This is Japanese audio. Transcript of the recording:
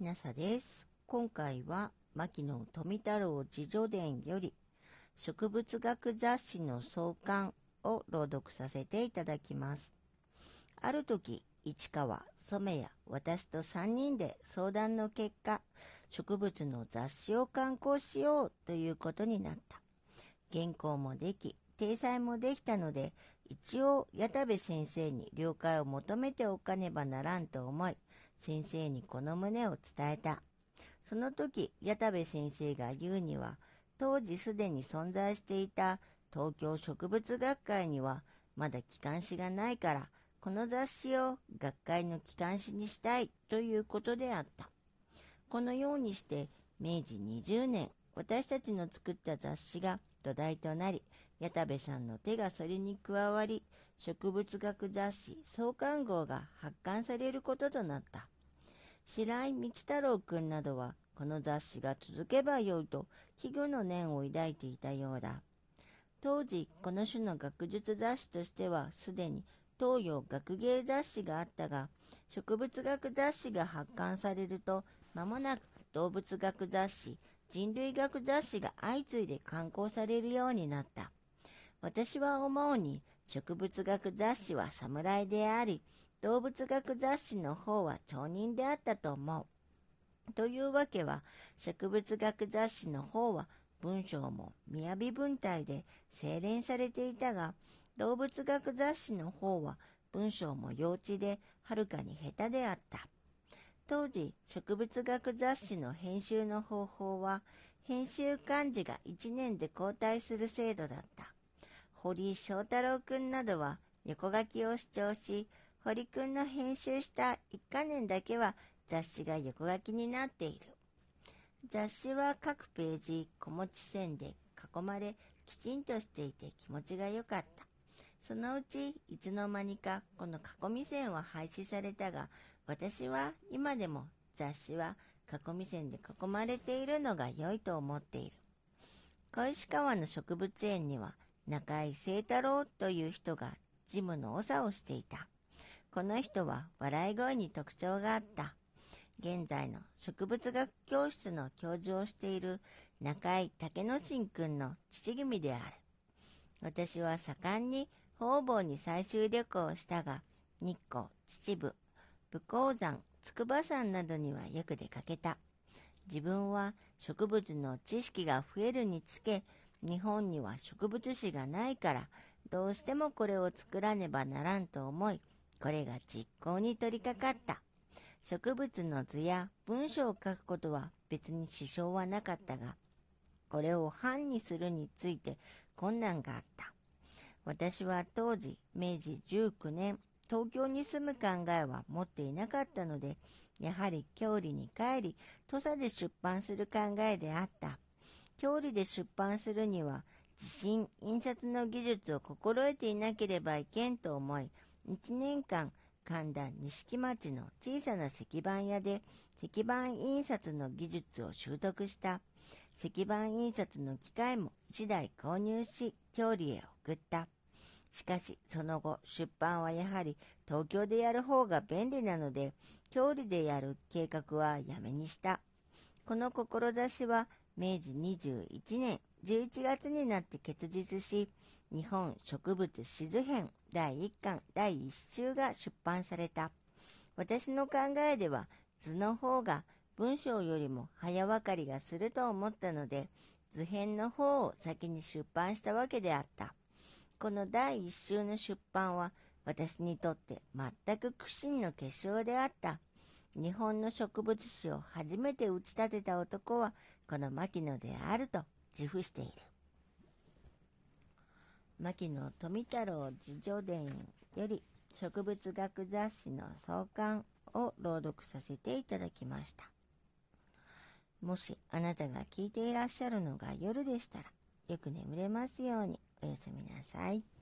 ひなさです。今回は牧野富太郎自叙伝より植物学雑誌の創刊を朗読させていただきます。ある時、市川、染谷、私と3人で相談の結果、植物の雑誌を刊行しようということになった。原稿もでき、体裁もできたので、一応矢田部先生に了解を求めておかねばならんと思い、先生にこの旨を伝えた。その時、矢田部先生が言うには、当時すでに存在していた東京植物学会にはまだ機関誌がないから、この雑誌を学会の機関誌にしたいということであった。このようにして明治20年、私たちの作った雑誌が土台となり、矢田部さんの手がそれに加わり、植物学雑誌創刊号が発刊されることとなった。白井光太郎くんなどは、この雑誌が続けばよいと危惧の念を抱いていたようだ。当時、この種の学術雑誌としては、すでに東洋学芸雑誌があったが、植物学雑誌が発刊されると、間もなく動物学雑誌、人類学雑誌が相次いで刊行されるようになった。私は思うに、植物学雑誌は侍であり、動物学雑誌の方は町人であったと思う。というわけは、植物学雑誌の方は文章も雅文体で精錬されていたが、動物学雑誌の方は文章も幼稚ではるかに下手であった。当時、植物学雑誌の編集の方法は、編集幹事が1年で交代する制度だった。堀井翔太郎くんなどは横書きを主張し、堀くんの編集した一か年だけは雑誌が横書きになっている。雑誌は各ページ小持ち線で囲まれきちんとしていて気持ちが良かった。そのうちいつの間にかこの囲み線は廃止されたが、私は今でも雑誌は囲み線で囲まれているのが良いと思っている。小石川の植物園には中井清太郎という人が事務の長をしていた。この人は笑い声に特徴があった。現在の植物学教室の教授をしている中井武之進君の父組である。私は盛んに方々に最終旅行をしたが、日光、秩父、武甲山、筑波山などにはよく出かけた。自分は植物の知識が増えるにつけ、日本には植物誌がないから、どうしてもこれを作らねばならんと思い、これが実行に取り掛かった。植物の図や文章を書くことは別に支障はなかったが、これを版にするについて困難があった。私は当時、明治19年、東京に住む考えは持っていなかったので、やはり郷里に帰り、土佐で出版する考えであった。郷里で出版するには、自信、印刷の技術を心得ていなければいけんと思い、1年間、神田錦町の小さな石板屋で石板印刷の技術を習得した。石板印刷の機械も1台購入し、郷里へ送った。しかし、その後、出版はやはり東京でやる方が便利なので、郷里でやる計画はやめにした。この志は明治21年11月になって結実し、日本植物志図編第1巻第1週が出版された。私の考えでは図の方が文章よりも早分かりがすると思ったので、図編の方を先に出版したわけであった。この第1週の出版は私にとって全く苦心の結晶であった。日本の植物史を初めて打ち立てた男はこの牧野であると自負している。牧野富太郎自叙伝より植物学雑誌の創刊を朗読させていただきました。もしあなたが聞いていらっしゃるのが夜でしたら、よく眠れますようにおやすみなさい。